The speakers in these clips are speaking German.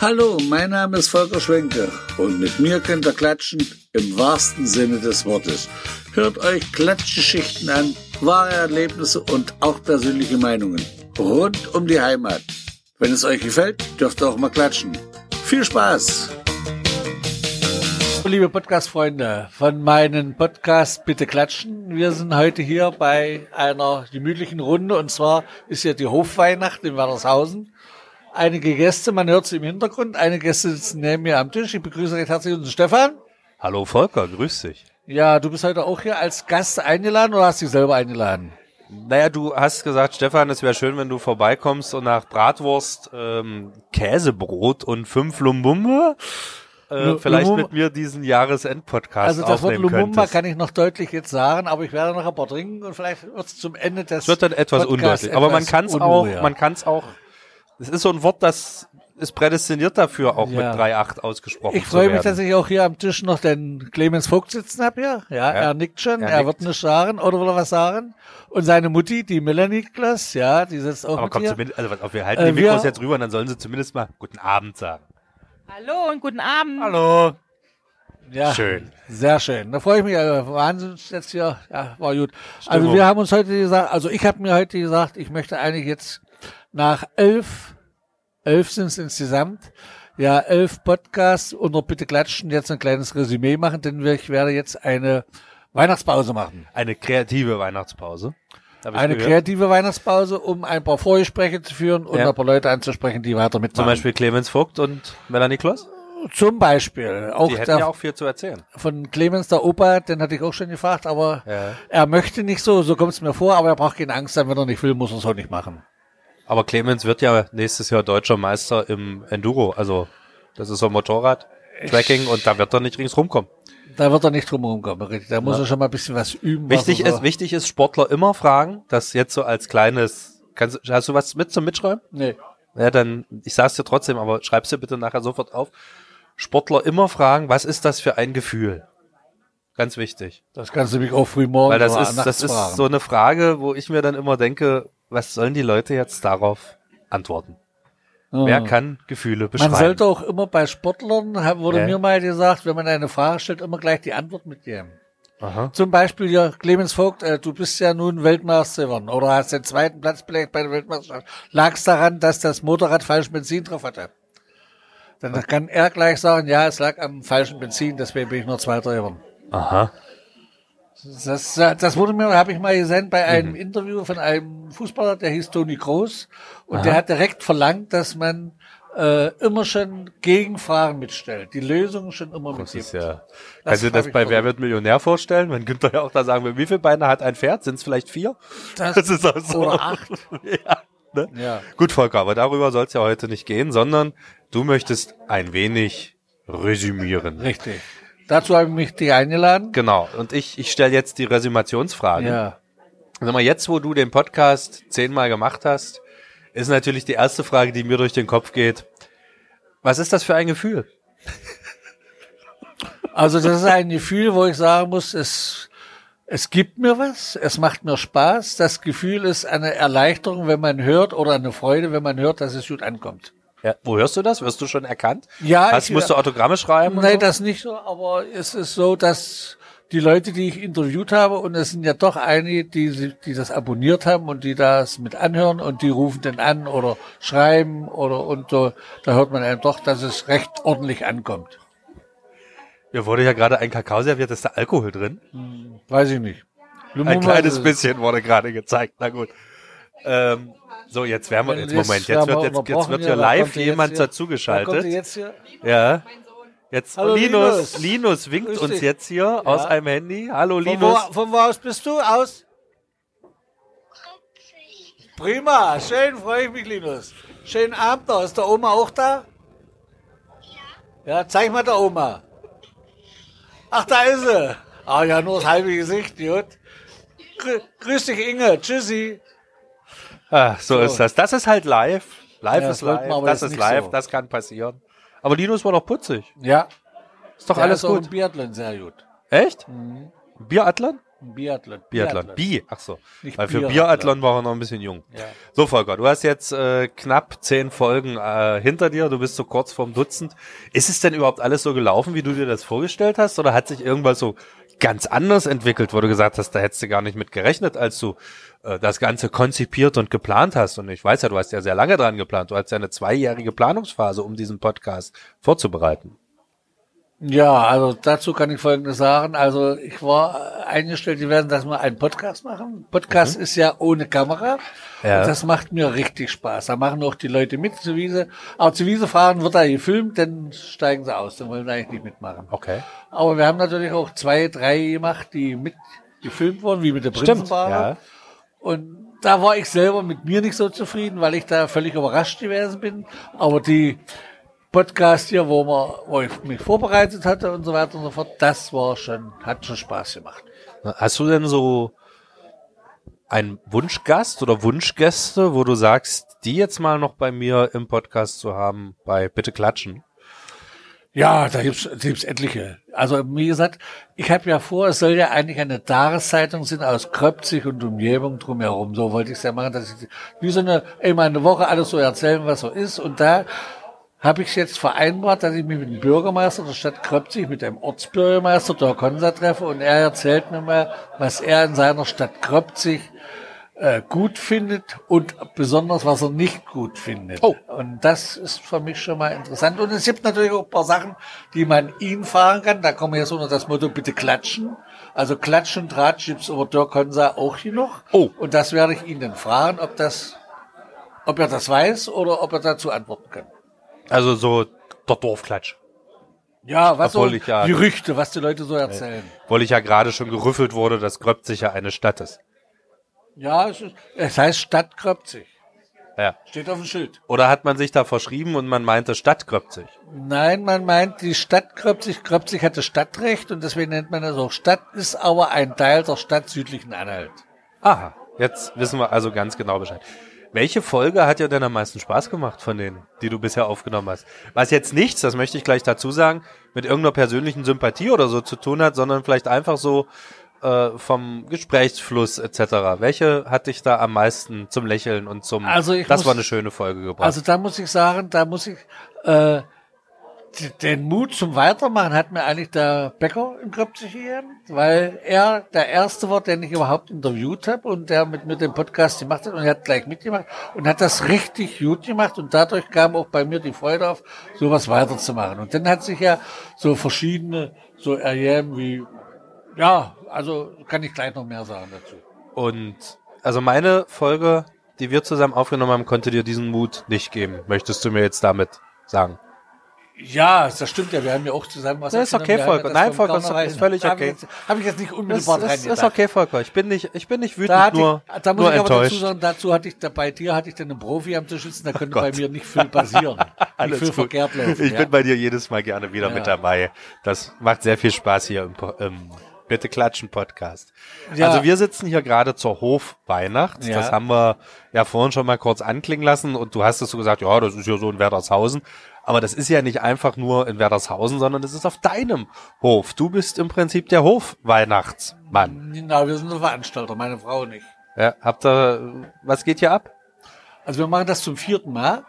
Hallo, mein Name ist Volker Schwenke und mit mir könnt ihr klatschen im wahrsten Sinne des Wortes. Hört euch Klatschgeschichten an, wahre Erlebnisse und auch persönliche Meinungen rund um die Heimat. Wenn es euch gefällt, dürft ihr auch mal klatschen. Viel Spaß! Liebe Podcast-Freunde von meinen Podcast Bitte Klatschen. Wir sind heute hier bei einer gemütlichen Runde und zwar ist ja die Hofweihnacht in Werdershausen. Einige Gäste, man hört sie im Hintergrund, einige Gäste sitzen neben mir am Tisch. Ich begrüße recht herzlich unseren Stefan. Hallo Volker, grüß dich. Ja, du bist heute auch hier als Gast eingeladen oder hast dich selber eingeladen? Naja, du hast gesagt, Stefan, es wäre schön, wenn du vorbeikommst und nach Bratwurst, ähm, Käsebrot und fünf Lumbumbe äh, vielleicht Lumumba- mit mir diesen Jahresend-Podcast Also das Wort aufnehmen Lumumba könntest. kann ich noch deutlich jetzt sagen, aber ich werde noch ein paar trinken und vielleicht wird es zum Ende des Es wird dann etwas Podcasts undeutlich. Aber man kann es auch, man kann es auch, es ist so ein Wort, das ist prädestiniert dafür, auch Ja. mit 3.8 ausgesprochen Ich freue mich, dass ich auch hier am Tisch noch den Clemens Vogt sitzen habe hier. Ja, er nickt schon, Er er, nickt. wird nichts sagen oder will er was sagen. Und seine Mutti, die Melanie Niklas, ja, die sitzt auch Aber mit komm, hier. zumindest, also wir halten Äh, die Mikros jetzt rüber und dann sollen sie zumindest mal guten Abend sagen. Hallo und guten Abend. Hallo. Ja, Schön. Sehr schön. Da freue ich mich. Also Wahnsinn jetzt hier. Ja, war gut. Also Stimmung. wir haben uns heute gesagt, also ich habe mir heute gesagt, ich möchte eigentlich jetzt nach elf, elf sind es insgesamt, ja, elf Podcasts unter Bitte Klatschen jetzt ein kleines Resümee machen, denn wir- ich werde jetzt eine Weihnachtspause machen. Eine kreative Weihnachtspause. Eine gehört. kreative Weihnachtspause, um ein paar Vorgespräche zu führen und Ja. ein paar Leute anzusprechen, die weiter mitmachen. Zum Beispiel Clemens Vogt und Melanie Kloss. Zum Beispiel. Auch, Die hätten der, ja auch viel zu erzählen. von Clemens, der Opa, den hatte ich auch schon gefragt, aber Ja. er möchte nicht so, so kommt es mir vor, aber er braucht keine Angst haben, wenn er nicht will, muss er es auch nicht machen. Aber Clemens wird ja nächstes Jahr deutscher Meister im Enduro. Also das ist so Motorrad, Tracking und da wird er nicht ringsrum kommen. Da wird er nicht drum herum kommen, richtig. Da muss er schon mal ein bisschen was üben. Wichtig was ist, wichtig ist, Sportler immer fragen, das jetzt so als kleines, kannst, du- hast du was mit zum Mitschreiben? Nee. Ja, dann, ich sag's dir trotzdem, aber schreib's dir bitte nachher sofort auf. Sportler immer fragen, was ist das für ein Gefühl? Ganz wichtig. Das kannst du mich auch früh morgen Weil das oder ist, das ist fragen. so eine Frage, wo ich mir dann immer denke, was sollen die Leute jetzt darauf antworten? Ja. Wer kann Gefühle beschreiben? Man sollte auch immer bei Sportlern, wurde Ja. mir mal gesagt, wenn man eine Frage stellt, immer gleich die Antwort mitgeben. Aha. Zum Beispiel, ja, Clemens Vogt, äh, du bist ja nun Weltmeister geworden oder hast den zweiten Platz belegt bei der Weltmeisterschaft. Lag es daran, dass das Motorrad falsch Benzin drauf hatte? Dann kann er gleich sagen, ja, es lag am falschen Benzin, deswegen bin ich nur Zweiter geworden. Aha. Das, das wurde mir, habe ich mal gesehen bei Mhm. einem Interview von einem Fußballer, der hieß Toni Kroos. Und der hat direkt verlangt, dass man äh, immer schon Gegenfragen mitstellt, die Lösungen schon immer Das mitgibt. ist ja. Das Kannst du hab das bei Wer wird Millionär vorstellen? Man könnte ja auch da sagen, wie viele Beine hat ein Pferd? Sind es vielleicht vier? Das, Das ist auch so. oder acht. ja, ne? Ja. Gut, Volker, aber darüber soll es ja heute nicht gehen, sondern du möchtest ein wenig resümieren. Richtig. Dazu habe ich mich dich eingeladen. Genau. Und ich, ich stelle jetzt die Resümationsfrage. Ja. Sag mal, jetzt, wo du den Podcast zehnmal gemacht hast, ist natürlich die erste Frage, die mir durch den Kopf geht. Was ist das für ein Gefühl? Also das ist ein Gefühl, wo ich sagen muss, es, es gibt mir was, es macht mir Spaß. Das Gefühl ist eine Erleichterung, wenn man hört, oder eine Freude, wenn man hört, dass es gut ankommt. Ja, wo hörst du das? Wirst du schon erkannt? Ja, Hast, ich- musst du Autogramme schreiben? Nein, so? das nicht so, aber es ist so, dass die Leute, die ich interviewt habe, und es sind ja doch einige, die, die das abonniert haben und die das mit anhören und die rufen dann an oder schreiben oder und so, da hört man einem doch, dass es recht ordentlich ankommt. Mir wurde ja gerade ein Kakao serviert, ist da Alkohol drin? Weiß ich nicht. Ein kleines bisschen wurde gerade gezeigt. Na gut. Ähm, so, jetzt werden wir, jetzt Moment, jetzt wir wird, jetzt, jetzt wird hier. live jemand hier? dazugeschaltet. Jetzt hier? Ja. Jetzt, Hallo, Linus, Linus. Linus winkt Grüß uns dich. jetzt hier aus einem Handy. Hallo, Von wo, Linus. von wo aus bist du? Aus? Prima, schön, freue ich mich, Linus. Schönen Abend noch. Ist der Oma auch da? Ja. Ja, zeig mal der Oma. Ach, da ist sie. Ah ja, nur das halbe Gesicht, gut. Grü grüß dich, Inge. Tschüssi. Ah, so, ist das. Das ist halt live. Live Ja, ist live. aber Das ist live. so. Das kann passieren. Aber Linus war doch putzig. Ja. Ist doch Der alles ist auch gut. im Biathlon sehr gut. Echt? Mhm. Biathlon? Ein Biathlon. Biathlon. Bi, ach so. Nicht Weil für Biathlon. Biathlon war er noch ein bisschen jung. Ja. So, Volker, du hast jetzt äh, knapp zehn Folgen äh, hinter dir, du bist so kurz vorm Dutzend. Ist es denn überhaupt alles so gelaufen, wie du dir das vorgestellt hast? Oder hat sich irgendwas so ganz anders entwickelt, wo du gesagt hast, da hättest du gar nicht mit gerechnet, als du äh, das Ganze konzipiert und geplant hast? Und ich weiß ja, du hast ja sehr lange dran geplant. Du hast ja eine zweijährige Planungsphase, um diesen Podcast vorzubereiten. Ja, also dazu kann ich Folgendes sagen. Also ich war eingestellt gewesen, dass wir einen Podcast machen. Podcast ist ja ohne Kamera. Ja. Und das macht mir richtig Spaß. Da machen auch die Leute mit zur Wiese. Aber zur Wiese fahren wird da gefilmt, dann steigen sie aus. Dann wollen wir eigentlich nicht mitmachen. Okay. Aber wir haben natürlich auch zwei, drei gemacht, die mit gefilmt wurden, wie mit der Prinzenfahrer. ja. Und da war ich selber mit mir nicht so zufrieden, weil ich da völlig überrascht gewesen bin. Aber die Podcast hier, wo, man, wo ich mich vorbereitet hatte und so weiter und so fort, das war schon, hat schon Spaß gemacht. Hast du denn so einen Wunschgast oder Wunschgäste, wo du sagst, die jetzt mal noch bei mir im Podcast zu haben, bei Bitte Klatschen? Ja, da gibt's, da gibt's etliche. Also wie gesagt, ich habe ja vor, es soll ja eigentlich eine Tageszeitung sein aus Kröpzig und Umgebung drumherum. So wollte ich es ja machen, dass ich wie so eine einmal eine Woche alles so erzählen, was so ist. Und da habe ich jetzt vereinbart, dass ich mich mit dem Bürgermeister der Stadt Kröpzig, mit dem Ortsbürgermeister der Konsa treffe und er erzählt mir mal, was er in seiner Stadt Kröpzig äh, gut findet und besonders, was er nicht gut findet. Oh. Und das ist für mich schon mal interessant. Und es gibt natürlich auch ein paar Sachen, die man ihn fahren kann. Da kommen wir jetzt unter das Motto, bitte klatschen. Also Klatschen und Tratsch gibt's über Dirk Konsa auch hier noch. Oh. Und das werde ich ihn dann fragen, ob das, ob er das weiß oder ob er dazu antworten kann. Also so der Dorfklatsch. Ja, was Obwohl so ich ja- Gerüchte, was die Leute so erzählen. Weil ich ja gerade schon gerüffelt wurde, dass Gröbzig ja eine Stadt ist. Ja, es, ist, es heißt Stadt Kröpzig. Ja. Steht auf dem Schild. Oder hat man sich da verschrieben und man meinte Stadt Gröbzig? Nein, man meint die Stadt Kröpzig. Kröpzig hatte Stadtrecht und deswegen nennt man das auch Stadt, ist aber ein Teil der Stadt südlichen Anhalt. Aha, jetzt wissen wir also ganz genau Bescheid. Welche Folge hat dir denn am meisten Spaß gemacht von denen, die du bisher aufgenommen hast? Was jetzt nichts, das möchte ich gleich dazu sagen, mit irgendeiner persönlichen Sympathie oder so zu tun hat, sondern vielleicht einfach so äh, vom Gesprächsfluss etc. Welche hat dich da am meisten zum Lächeln und zum Also ich Das muss- war eine schöne Folge gebracht? Also da muss ich sagen, da muss ich äh, den Mut zum Weitermachen hat mir eigentlich der Bäcker in Kröpzig gegeben, weil er der erste war, den ich überhaupt interviewt habe und der mit mir den Podcast gemacht hat und er hat gleich mitgemacht und hat das richtig gut gemacht und dadurch kam auch bei mir die Freude auf, sowas weiterzumachen. Und dann hat sich ja so verschiedene so ergeben wie ja, also kann ich gleich noch mehr sagen dazu. Und also meine Folge, die wir zusammen aufgenommen haben, konnte dir diesen Mut nicht geben. Möchtest du mir jetzt damit sagen? Ja, das stimmt ja. Wir haben ja auch zusammen was Das ist okay, Volker. das Nein, Volker, okay, ist völlig okay. Habe ich jetzt nicht Das unmittelbar dran ist okay, Volker. Ich bin nicht, ich bin nicht wütend, Da, nur, ich, da muss nur ich aber dazu enttäuscht. sagen, dazu hatte ich, da, bei dir hatte ich dann einen Profi am Tisch sitzen, da könnte Gott. bei mir nicht viel passieren. nicht Alles viel gut. verkehrt laufen. Ich ja. bin bei dir jedes Mal gerne wieder Ja. mit dabei. Das macht sehr viel Spaß hier im, im Bitte Klatschen Podcast. Ja. Also wir sitzen hier gerade zur Hofweihnacht. Ja. Das haben wir ja vorhin schon mal kurz anklingen lassen und du hast es so gesagt, ja, das ist ja so in Werdershausen. Aber das ist ja nicht einfach nur in Werdershausen, sondern das ist auf deinem Hof. Du bist im Prinzip der Hofweihnachtsmann. Na, wir sind nur Veranstalter, meine Frau nicht. Ja, habt ihr, was geht hier ab? Also wir machen das zum vierten Mal.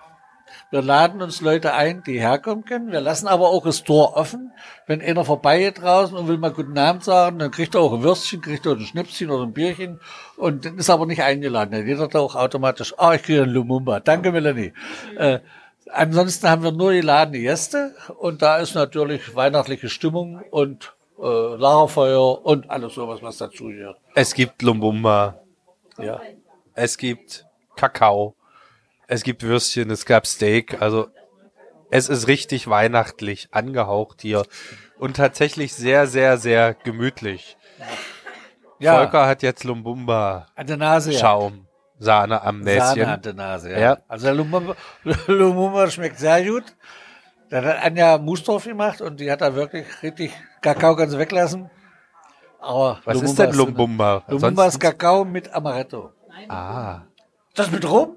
Wir laden uns Leute ein, die herkommen können. Wir lassen aber auch das Tor offen. Wenn einer vorbeigeht draußen und will mal guten Abend sagen, dann kriegt er auch ein Würstchen, kriegt er ein Schnäpschen oder ein Bierchen und dann ist er aber nicht eingeladen. Dann geht er da auch automatisch, ah, ich kriege einen Lumumba. Danke, Melanie. Äh, ansonsten haben wir nur geladene Gäste und da ist natürlich weihnachtliche Stimmung und äh, Lagerfeuer und alles sowas, was dazu gehört. Es gibt Lumbumba, Ja. es gibt Kakao, es gibt Würstchen, es gab Steak. Also es ist richtig weihnachtlich angehaucht hier und tatsächlich sehr, sehr, sehr gemütlich. Ja, Volker hat jetzt Lumbumba an der Nase. Schaum, Sahne am Sahne Näschen. an der Nase, ja. Ja. Also der Lumumba, Lumumba schmeckt sehr gut. Da hat Anja Mustorf gemacht und die hat da wirklich richtig Kakao ganz weglassen. Aber Was Lumumba ist denn drin. Lumbumba? Lumumba ist Kakao mit Amaretto. Ah, Das mit Rum?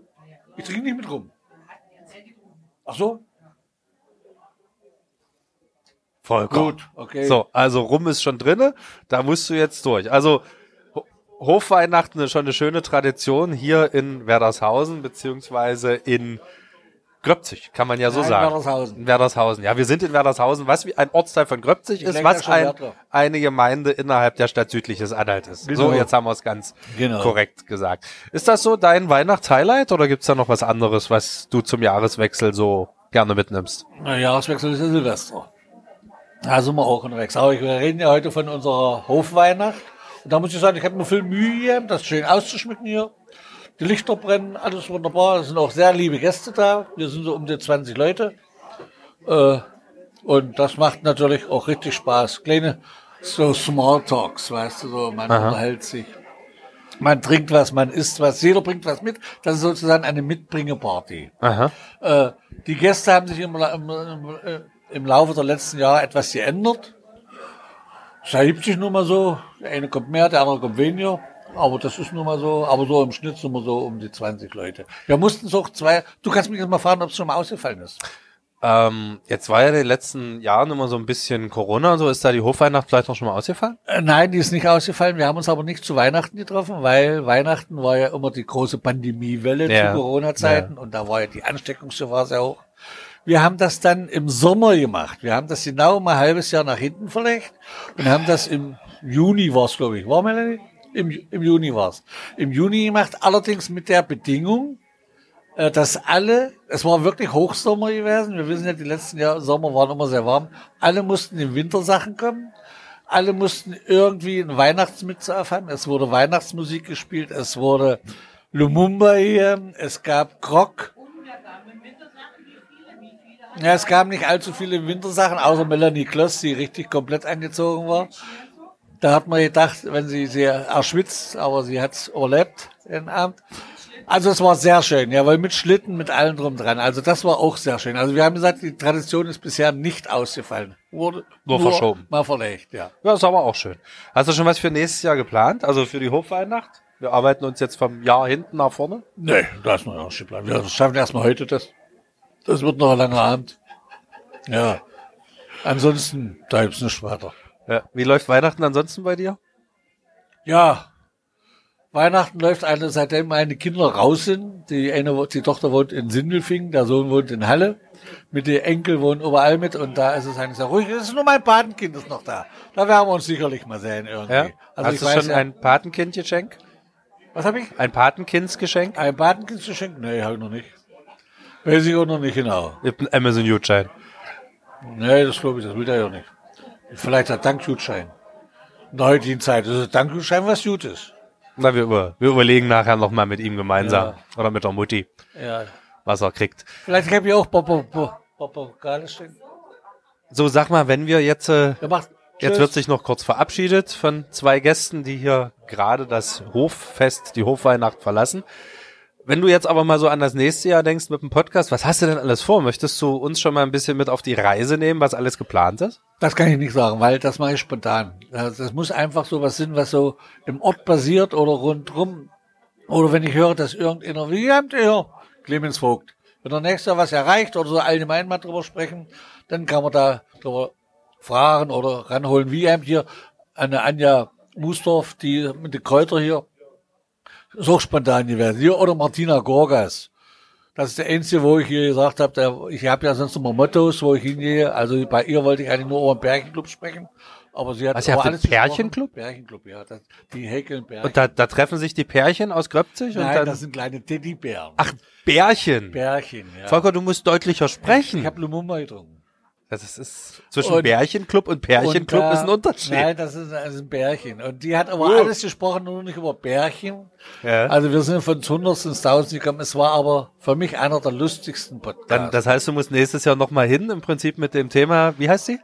Ich trinke nicht mit Rum. Ach so? Volker. Gut, okay. So, also rum ist schon drinne, da musst du jetzt durch. Also Hofweihnachten ist schon eine schöne Tradition hier in Werdershausen beziehungsweise in Gröpzig, kann man ja so Nein, sagen. Werdershausen. In Werdershausen. Ja, wir sind in Werdershausen, was wie ein Ortsteil von Gröpzig Ich ist, was ein, eine Gemeinde innerhalb der Stadt Südliches Anhalt ist. Genau. So, jetzt haben wir es ganz Genau. korrekt gesagt. Ist das so dein Weihnachtshighlight oder gibt's da noch was anderes, was du zum Jahreswechsel so gerne mitnimmst? Na, Jahreswechsel ist ja Silvester. Da sind wir auch unterwegs. Aber wir reden ja heute von unserer Hofweihnacht. Da muss ich sagen, ich habe mir viel Mühe das schön auszuschmücken hier. Die Lichter brennen, alles wunderbar. Es sind auch sehr liebe Gäste da. Wir sind so um die 20 Leute. Äh, und das macht natürlich auch richtig Spaß. Kleine so Smalltalks, weißt du, so man unterhält sich. Man trinkt was, man isst was, jeder bringt was mit. Das ist sozusagen eine Mitbringeparty. Aha. Äh, die Gäste haben sich im, im, äh, im Laufe der letzten Jahre etwas geändert. Es ergibt sich nun mal so. Der eine kommt mehr, der andere kommt weniger. Aber das ist nun mal so. Aber so im Schnitt sind wir so um die 20 Leute. Wir mussten es auch zwei. Du kannst mich jetzt mal fragen, ob es schon mal ausgefallen ist. Ähm, jetzt war ja in den letzten Jahren immer so ein bisschen Corona, so ist da die Hofweihnacht vielleicht noch schon mal ausgefallen? Äh, nein, die ist nicht ausgefallen. Wir haben uns aber nicht zu Weihnachten getroffen, weil Weihnachten war ja immer die große Pandemiewelle Ja. zu Corona-Zeiten und da war ja die Ansteckungsgefahr sehr hoch. Wir haben das dann im Sommer gemacht. Wir haben das genau mal ein halbes Jahr nach hinten verlegt und haben das im Juni war's, glaube ich. War Melanie? Im, Im Juni war's. Im Juni gemacht, allerdings mit der Bedingung, äh, dass alle, es war wirklich Hochsommer gewesen, wir wissen ja, die letzten Jahre Sommer waren immer sehr warm, alle mussten in Wintersachen kommen, alle mussten irgendwie ein Weihnachtsmütze aufhaben, es wurde Weihnachtsmusik gespielt, es wurde Lumumba hier, es gab Krog. Ja, es gab nicht allzu viele Wintersachen, außer Melanie Kloss, die richtig komplett angezogen war. Da hat man gedacht, wenn sie sehr erschwitzt, aber sie hat's überlebt, den Abend. Also es war sehr schön, ja, weil mit Schlitten, mit allem drum dran. Also das war auch sehr schön. Also wir haben gesagt, die Tradition ist bisher nicht ausgefallen. Wurde Nur verschoben. Mal verlegt, ja. Ja, ist aber auch schön. Hast du schon was für nächstes Jahr geplant? Also für die Hofweihnacht? Wir arbeiten uns jetzt vom Jahr hinten nach vorne. Nee, da ist noch auch schon bleiben. Wir schaffen erstmal heute das. Das wird noch ein langer Abend. Ja. Ansonsten, da gibt's nichts weiter. Ja. Wie läuft Weihnachten ansonsten bei dir? Ja. Weihnachten läuft eine, seitdem meine Kinder raus sind. Die eine, die Tochter wohnt in Sindelfingen, der Sohn wohnt in Halle. Mit den Enkel wohnen überall mit und da ist es eigentlich sehr ruhig. Es ist nur mein Patenkind ist noch da. Da werden wir uns sicherlich mal sehen irgendwie. Ja? Also Hast ich du weiß schon ja, ein Patenkindgeschenk? was habe ich? Ein Patenkindsgeschenk? Ein Patenkind zu schenken? Nee, habe ich noch nicht. Weiß ich auch noch nicht genau. Ihr habt einen Amazon-Gutschein. Nee, das glaube ich, das will er ja nicht. Vielleicht ein Dankgutschein. In der heutigen Zeit ist ein Dankgutschein was Gutes. Na, wir, über, wir überlegen nachher nochmal mit ihm gemeinsam. Ja. Oder mit der Mutti, Ja. was er kriegt. Vielleicht habe ich auch Papagale stehen. So, sag mal, wenn wir jetzt, äh, macht jetzt wird sich noch kurz verabschiedet von zwei Gästen, die hier gerade das Hoffest, die Hofweihnacht verlassen. Wenn du jetzt aber mal so an das nächste Jahr denkst mit dem Podcast, was hast du denn alles vor? Möchtest du uns schon mal ein bisschen mit auf die Reise nehmen, was alles geplant ist? Das kann ich nicht sagen, weil das mache ich spontan. Das, muss einfach so was sein, was so im Ort passiert oder rundrum. Oder wenn ich höre, dass irgendeiner, wie habt ihr Clemens Vogt, wenn er nächstes Jahr was erreicht oder so allgemein mal drüber sprechen, dann kann man da drüber fragen oder ranholen. Wie habt hier eine Anja Musdorf, die mit den Kräuter hier, ist auch spontan gewesen. Hier, oder Martina Gorgas. Das ist der einzige, wo ich hier gesagt habe, ich habe ja sonst immer Mottos, wo ich hingehe. Also bei ihr wollte ich eigentlich nur über den Pärchenclub sprechen. Aber sie hat Was, ihr habt gesprochen. Pärchenclub? Pärchenclub, ja. Das, die häkeln Pärchen. Und da, da treffen sich die Pärchen aus Gröpzig und Nein, dann. das sind kleine Teddybären. ach, Bärchen. Pärchen, ja. Volker, du musst deutlicher sprechen. Ich habe Lumumba getrunken. Das ist zwischen Und- Bärchenclub und Pärchenclub Und da- ist ein Unterschied. Nein, das ist, das ist ein Bärchen. Und die hat aber alles gesprochen, nur nicht über Bärchen. Ja. Also wir sind von 100 ins 1000 gekommen. Es war aber für mich einer der lustigsten Podcasts. Dann, das heißt, du musst nächstes Jahr nochmal hin, im Prinzip mit dem Thema, wie heißt sie?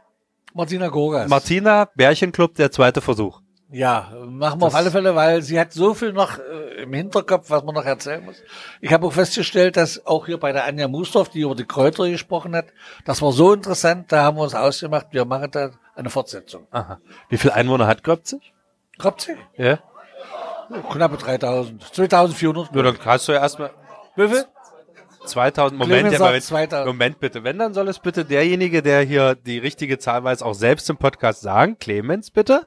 Martina Gorgas. Martina, Bärchenclub, der zweite Versuch. Ja, machen wir auf alle Fälle, weil sie hat so viel noch äh, im Hinterkopf, was man noch erzählen muss. Ich habe auch festgestellt, dass auch hier bei der Anja Musdorf, die über die Kräuter gesprochen hat, das war so interessant, da haben wir uns ausgemacht, wir machen da eine Fortsetzung. Aha. Wie viel Einwohner hat? Kommt sie? Ja. Knappe 3000, 2400. Nur dann hast du ja erstmal Wie viel? 2000. Moment, ja, wenn, 2000. Moment bitte. Wenn, dann soll es bitte derjenige, der hier die richtige Zahl weiß, auch selbst im Podcast sagen. Clemens, bitte?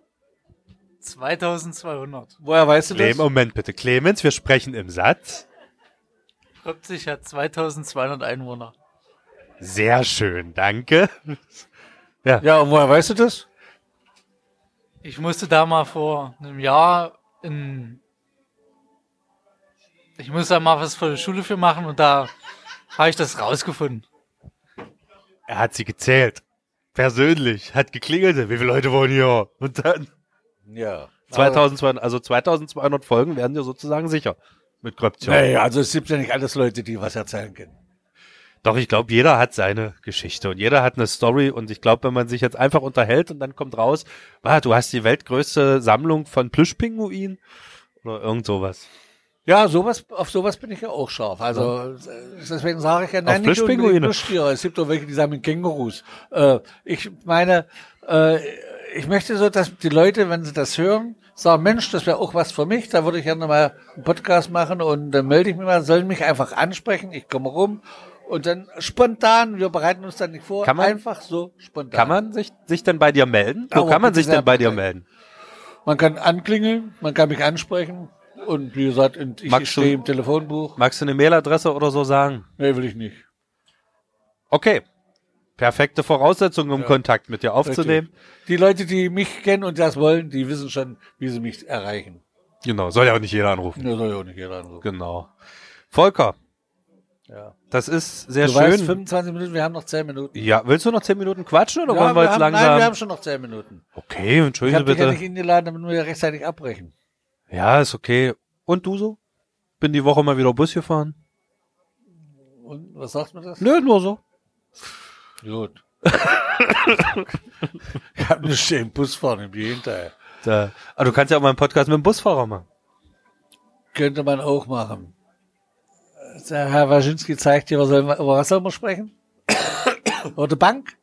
2200. Woher weißt du Clem, das? Moment bitte. Clemens, wir sprechen im Satz. Leipzig hat 2200 Einwohner. Sehr schön, danke. Ja, und woher weißt du das? Ich musste da mal vor einem Jahr in. Ich musste da mal was für die Schule für machen und da habe ich das rausgefunden. Er hat sie gezählt. Persönlich. Hat geklingelt. Wie viele Leute wohnen hier? Und dann Ja. 2200, also 2200 Folgen werden dir sozusagen sicher. Mit Gröption. Nee, also es gibt ja nicht alles Leute, die was erzählen können. Doch, ich glaube, jeder hat seine Geschichte und jeder hat eine Story und ich glaube, wenn man sich jetzt einfach unterhält und dann kommt raus, ah, du hast die weltgrößte Sammlung von Plüschpinguinen oder irgend sowas. Ja, sowas, auf sowas bin ich ja auch scharf. Also deswegen sage ich ja, nein, Auf nicht unbedingt. Plüschtiere. Es gibt doch welche, die sammeln Kängurus. Äh, ich meine, äh, ich möchte so, dass die Leute, wenn sie das hören, sagen, Mensch, das wäre auch was für mich, da würde ich gerne mal einen Podcast machen und dann melde ich mich mal, sollen mich einfach ansprechen, ich komme rum und dann spontan, wir bereiten uns dann nicht vor, Kann man- einfach so spontan. Kann man sich, sich denn bei dir melden? Wo Aber kann man sich denn bei dir melden? Man kann anklingeln, man kann mich ansprechen und wie gesagt, ich Magst du- stehe im Telefonbuch. Magst du eine Mailadresse oder so sagen? Nee, will ich nicht. Okay. Perfekte Voraussetzung, um Kontakt mit dir aufzunehmen. Richtig. Die Leute, die mich kennen und das wollen, die wissen schon, wie sie mich erreichen. Genau, soll ja auch nicht jeder anrufen. Nur soll ja auch nicht jeder anrufen. Genau. Volker, Ja. das ist sehr Du schön. weißt, 25 Minuten, wir haben noch 10 Minuten. ja, willst du noch zehn Minuten quatschen oder Ja, wollen wir jetzt haben, langsam? Nein, wir haben schon noch 10 Minuten. okay, Ich entschuldigen habe Sie dich ja bitte. nicht eingeladen, damit wir rechtzeitig abbrechen. Ja, ist okay. Und du so? Bin die Woche mal wieder Bus gefahren? Und was sagt man das? Nö, nur so. Gut. ich habe eine schöne Busfahren im Gegenteil. Da. Aber du kannst ja auch mal einen Podcast mit dem Busfahrer machen. Könnte man auch machen. Der Herr Waschinski zeigt dir, was soll man, über was soll man sprechen? Die Bank?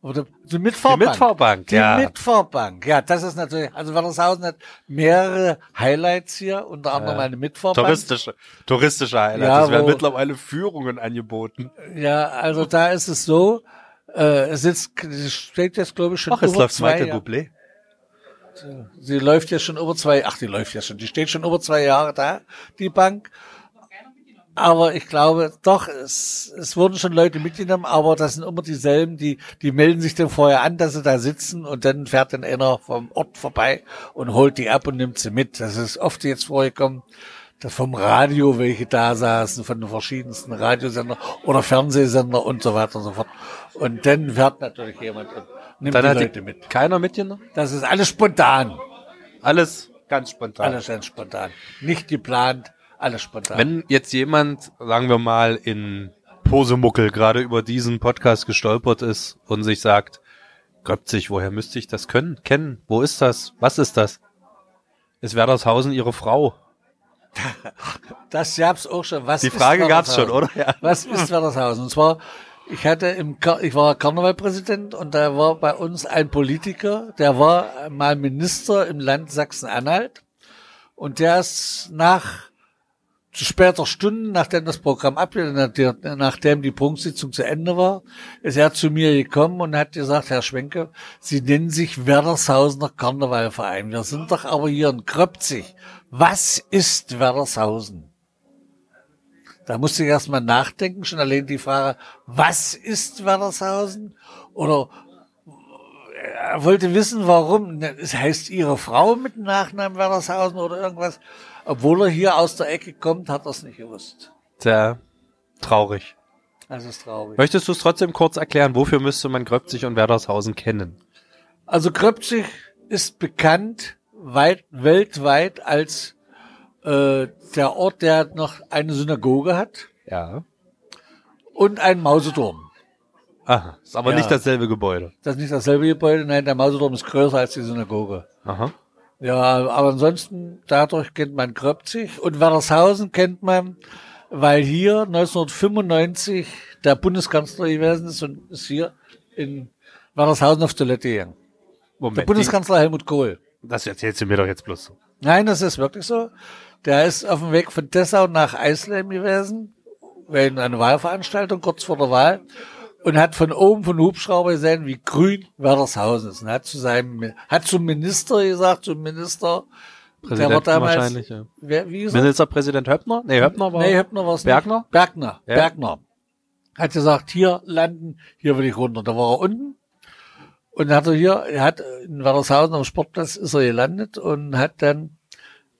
Oder die Mitfahrbank? Die Mitfahrbank, Die ja. Mitfahrbank, ja, das ist natürlich, also Wallershausen hat mehrere Highlights hier, unter anderem eine Mitfahrbank. Touristische, touristische Highlights. Ja, es werden wo- mittlerweile Führungen angeboten. Ja, also da ist es so, äh, es ist, es steht jetzt, glaube ich, schon Ach, es über läuft zwei Michael Jahre. Bublé. Sie läuft ja schon über zwei, ach, die läuft ja schon, die steht schon über zwei Jahre da, die Bank. Aber ich glaube, doch, es, es wurden schon Leute mitgenommen, aber das sind immer dieselben, die, die melden sich dann vorher an, dass sie da sitzen und dann fährt dann einer vom Ort vorbei und holt die ab und nimmt sie mit. Das ist oft jetzt vorgekommen, dass vom Radio welche da saßen, von den verschiedensten Radiosender oder Fernsehsender und so weiter und so fort. Und dann fährt natürlich jemand und nimmt Dann die hat Leute mit. keiner mitgenommen. Das ist alles spontan. Alles ganz spontan. Alles ganz spontan. Nicht geplant, alles spontan. Wenn jetzt jemand, sagen wir mal, in Posemuckel gerade über diesen Podcast gestolpert ist und sich sagt, Göpzig, woher müsste ich das können, kennen? Wo ist das? Was ist das? Ist Werdershausen ihre Frau? das gab's auch schon. Was Die Frage gab's schon, oder? Ja. Was ist Werdershausen? Und zwar, ich hatte im, Kar ich war Karnevalpräsident und da war bei uns ein Politiker, der war mal Minister im Land Sachsen-Anhalt und der ist nach zu später Stunde, nachdem das Programm abgelehnt nachdem die Prunksitzung zu Ende war, ist er zu mir gekommen und hat gesagt, Herr Schwenke, Sie nennen sich Werdershausener Karnevalverein. Wir sind doch aber hier in Kröpzig. Was ist Werdershausen? Da musste ich erstmal nachdenken, schon allein die Frage, was ist Werdershausen? Oder er wollte wissen, warum. Es heißt ihre Frau mit Nachnamen Werdershausen oder irgendwas. Obwohl er hier aus der Ecke kommt, hat er es nicht gewusst. Sehr traurig. Das ist traurig. Möchtest du es trotzdem kurz erklären, wofür müsste man Gröpzig und Werdershausen kennen? Also Kröpzig ist bekannt weit, weltweit als äh, der Ort, der noch eine Synagoge hat Ja. und einen Mauseturm. Aha, ist aber Ja. nicht dasselbe Gebäude. Das ist nicht dasselbe Gebäude, nein, der Mauseturm ist größer als die Synagoge. Aha. Ja, aber ansonsten, dadurch kennt man Kröpzig und Werdershausen kennt man, weil hier 1995 der Bundeskanzler gewesen ist und ist hier in Werdershausen auf Toilette gegangen. Der Moment, die, Bundeskanzler Helmut Kohl. das erzählst du mir doch jetzt bloß so. Nein, das ist wirklich so. Der ist auf dem Weg von Dessau nach Eisleben gewesen, wegen einer Wahlveranstaltung kurz vor der Wahl. Und hat von oben von Hubschrauber gesehen, wie grün Werdershausen ist. Und hat zu seinem, hat zum Minister gesagt, zum Minister, der war damals, wahrscheinlich, ja. wer, wie gesagt? Ministerpräsident Höppner? Nee, Höppner war. Nee, Höppner war es Bergner? Nicht. Bergner. Ja. Bergner. Hat gesagt, hier landen, hier will ich runter. Da war er unten. Und hat er hier, er hat in Werdershausen am Sportplatz ist er gelandet und hat dann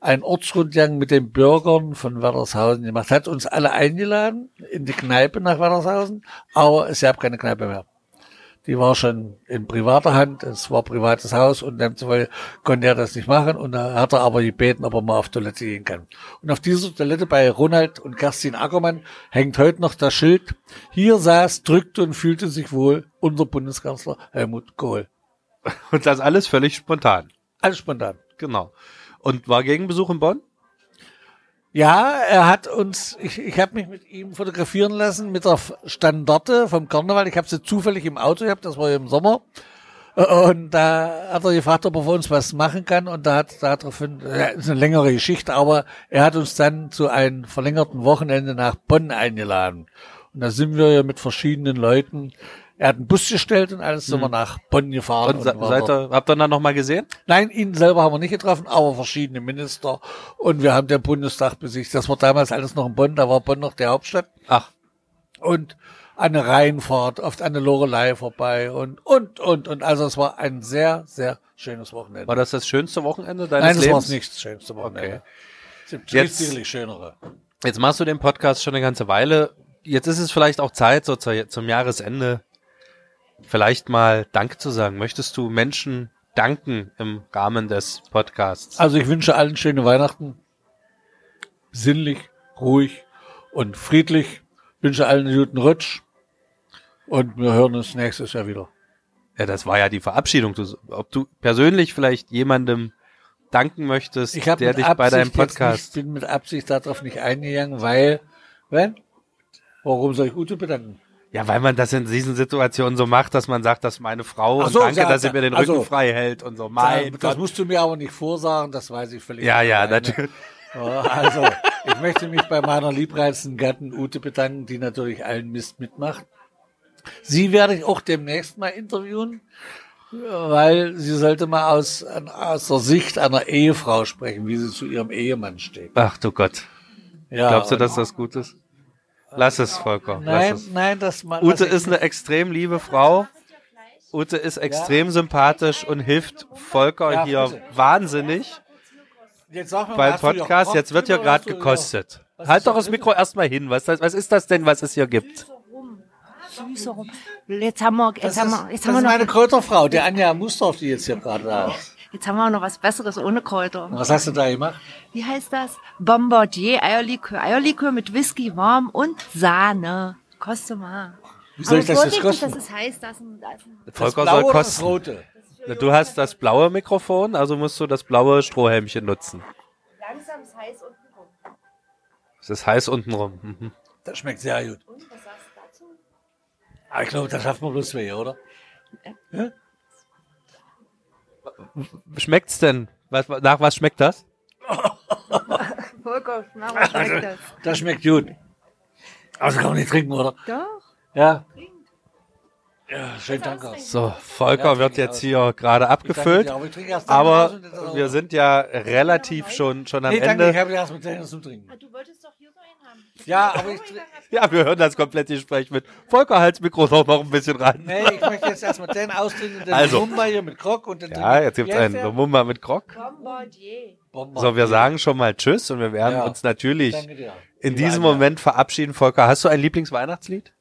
einen Ortsrundgang mit den Bürgern von Werdershausen gemacht. Hat uns alle eingeladen in die Kneipe nach Werdershausen, aber es gab keine Kneipe mehr. Die war schon in privater Hand, es war privates Haus und demzufolge konnte er das nicht machen und da hat er aber gebeten, ob er mal auf Toilette gehen kann. Und auf dieser Toilette bei Ronald und Kerstin Ackermann hängt heute noch das Schild, hier saß, drückte und fühlte sich wohl unser Bundeskanzler Helmut Kohl. Und das alles völlig spontan. Alles spontan. Genau. Und war Gegenbesuch in Bonn? Ja, er hat uns, ich, ich habe mich mit ihm fotografieren lassen mit der Standarte vom Karneval. Ich habe sie zufällig im Auto gehabt, das war im Sommer. Und da hat er gefragt, ob er für uns was machen kann. Und da hat, da für, ja, ist eine längere Geschichte, aber er hat uns dann zu einem verlängerten Wochenende nach Bonn eingeladen. Und da sind wir ja mit verschiedenen Leuten. Er hat einen Bus gestellt und alles sind wir nach Bonn gefahren. Und, war seid ihr, habt ihr dann noch mal gesehen? Nein, ihn selber haben wir nicht getroffen, aber verschiedene Minister. Und wir haben den Bundestag besichtigt. Das war damals alles noch in Bonn, da war Bonn noch die Hauptstadt. Ach, Und eine Rheinfahrt, oft eine Lorelei vorbei und, und, und, und. Also es war ein sehr, sehr schönes Wochenende. war das das schönste Wochenende deines Nein, das war Lebens? nicht das schönste Wochenende. Okay. Es gibt Jetzt- sicherlich schönere. Jetzt machst du den Podcast schon eine ganze Weile. Jetzt ist es vielleicht auch Zeit, so zu, zum Jahresende vielleicht mal Dank zu sagen. Möchtest du Menschen danken im Rahmen des Podcasts? Also ich wünsche allen schöne Weihnachten. Sinnlich, ruhig und friedlich. Wünsche allen einen guten Rutsch. Und wir hören uns nächstes Jahr wieder. Ja, das war ja die Verabschiedung. Du, ob du persönlich vielleicht jemandem danken möchtest, Ich der dich bei deinem Absicht Podcast. Nicht, bin mit Absicht darauf nicht eingegangen, weil, wenn? Warum soll ich Ute bedanken? Ja, weil man das in diesen Situationen so macht, dass man sagt, dass meine Frau Ach und so, danke, ja, dass sie mir den Rücken also- frei hält und so. Mein das Gott. musst du mir aber nicht vorsagen, das weiß ich völlig. Ja, ja, alleine. natürlich. Ja, Also, ich möchte mich bei meiner liebreizenden Gattin Ute bedanken, die natürlich allen Mist mitmacht. Sie werde ich auch demnächst mal interviewen, weil sie sollte mal aus, aus der Sicht einer Ehefrau sprechen, wie sie zu ihrem Ehemann steht. Ach du Gott. Ja, Glaubst du, dass das gut ist? Lass es, Volker. Nein, Lass es. nein, das mal. Ute ist eine extrem liebe Frau. Ute ist extrem sympathisch und hilft Volker Ja, hier bitte. wahnsinnig Jetzt sag mir mal, beim Podcast. Jetzt wird hier gerade gekostet. Was Halt doch da das drin? Mikro erstmal hin. Was, das- was ist das denn, was es hier gibt? Süße rum. Jetzt haben wir, Das jetzt ist, haben wir, jetzt das haben ist wir meine noch, Kräuterfrau, die Anja Mustorf, die jetzt hier gerade da ist. Jetzt haben wir noch was Besseres ohne Kräuter. Was hast du da gemacht? Wie heißt das? Bombardier Eierlikör. Eierlikör mit Whisky warm und Sahne. Koste mal. Wie soll ich das jetzt kosten? Das ist heiß, das ist ein, das ist ein Volker Blaue soll oder das kosten. rote? Du hast das blaue Mikrofon, also musst du das blaue Strohhelmchen nutzen. langsam ist heiß unten rum. Es ist heiß untenrum. Mhm. Das schmeckt sehr gut. Und was sagst du dazu? Aber ich glaube, das schafft man bloß zwei, oder? Schmeckt's denn? Was, nach was schmeckt das? Volker, nach was schmeckt das? Das schmeckt gut. Also kann man nicht trinken, oder? Doch. Ja. Ja, schönen Dank aus. So, Volker Ja, wird ich jetzt aus. hier gerade Ich danke abgefüllt. ich trinke erst dann aus Aber wir sind ja relativ schon, schon am Nee, danke, ich Ende. habe erst mit denen zum Trinken. Du wolltest doch einen haben. Ja, aber ich trinke. Ja, wir hören das komplette Gespräch mit. Volker, halt's Mikro noch ein bisschen ran. Nee, ich möchte jetzt erst mit denen austrinken, den Also. Mumbai hier mit Krog und den Ja, jetzt gibt's einen Lumumba mit Krog. Bombardier. So, wir sagen schon mal Tschüss und wir werden Ja. uns natürlich in diesem. Moment verabschieden. Volker, hast du ein Lieblingsweihnachtslied?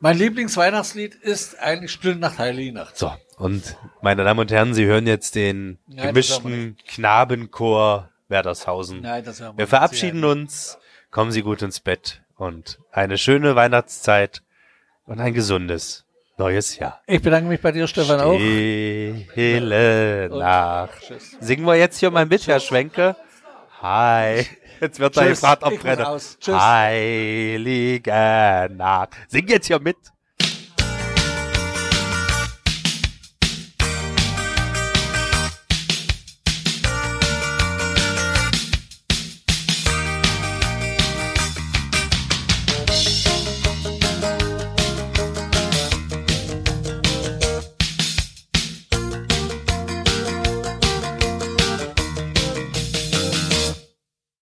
Mein Lieblingsweihnachtslied ist eigentlich Stille Nacht, Heilige Nacht. So, und meine Damen und Herren, Sie hören jetzt den Nein, gemischten Knabenchor Werdershausen. Nein, wir Wir verabschieden uns. Kommen Sie gut ins Bett und eine schöne Weihnachtszeit und ein gesundes neues Jahr. Ich bedanke mich bei dir, Stefan, auch. Stille Nacht. Singen wir jetzt hier mal mit, Herr Schwenke? Hi. Jetzt wird da gefragt, ob Brenner. aus. Tschüss. Heilige Nacht. Sing jetzt hier mit.